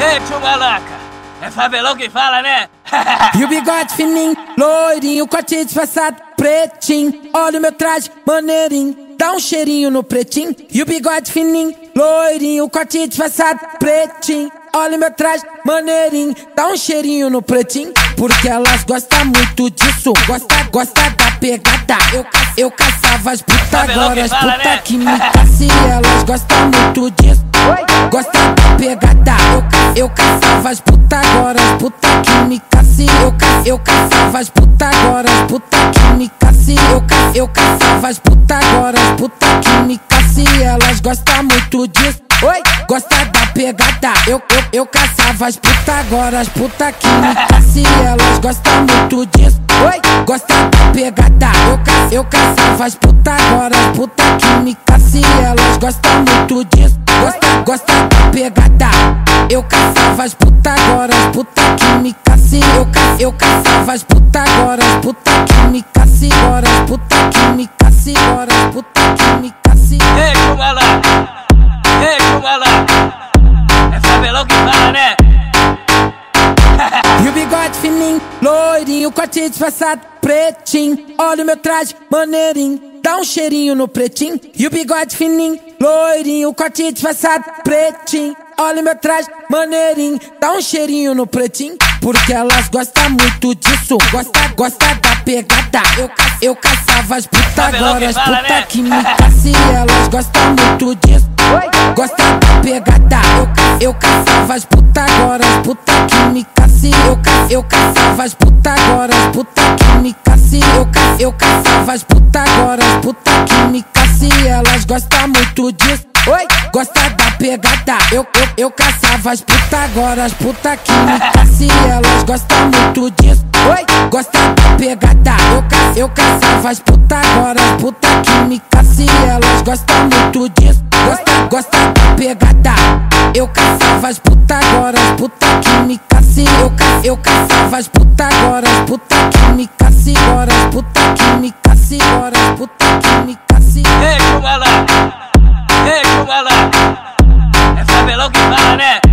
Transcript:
Ei, tio Malaca, é Fabelão que fala, né? E o bigode fininho, loirinho, corte disfarçado, pretinho. Olha o meu traje, maneirinho, dá um cheirinho no pretinho. E o bigode fininho, loirinho, corte disfarçado, pretinho. Olha o meu traje, maneirinho, dá um cheirinho no pretinho. Porque elas gostam muito disso, gosta, gosta da pegada. Eu, eu caçava as puta, agora as puta né? que me caça. elas gostam muito disso, gosta da pegada. Eu, caçava as puta, agora as puta que me caça. Eu, eu caçava as puta, agora as puta que me caça. Eu, eu caçava as puta, agora as puta que me caça. elas gostam muito disso. Oi, gosta da pegada. Eu, eu, eu caçava as puta, agora as puta que me caça. elas gostam muito disso. Oi, gosta da pegada. Eu, ca, eu caçava as puta, agora as puta que me caça. elas gostam muito disso. Gosta, gosta da pegada. Eu caçava as puta, agora as puta que me caça. Eu, ca, eu caçava as puta, agora as puta que me caça. Agora as puta que me caça. Agora as puta que me caça. Ei, Kumala! Ei, Kumala! É Fabelão que fala, né? E o bigode fininho, loirinho, corte disfarçado, pretinho. Olha o meu traje, maneirinho, dá um cheirinho no pretinho. E o bigode fininho, loirinho, corte disfarçado, pretinho. Olha o meu traje, maneirinho, dá um cheirinho no pretinho. Porque elas gostam muito disso, gosta, gosta da pegada. Eu, eu caçava as puta, agora as puta que me caça. elas gostam muito disso, gosta da pegada. Eu, eu caçava as puta, agora as puta que me caça. Eu, eu caçava as puta, agora as puta que me caça. Eu, eu caçava as puta, agora as puta que me caça. elas gostam muito disso. Oi, gosta da pegada. Eu, eu, eu caçava as puta, agora as puta que me caça. elas gostam muito disso. Oi, gosta da pegada. Eu, ca, eu caçava as puta, agora as puta que me caça. elas gostam muito disso. Gosta, gosta da pegada. Eu caçava as puta, agora as puta que me caça. Eu, ca, eu caçava as puta, agora as puta que me casse horas, puta que me casse horas, puta que me casse. Ei, com ela, ei, com ela, é favelão que fala, né?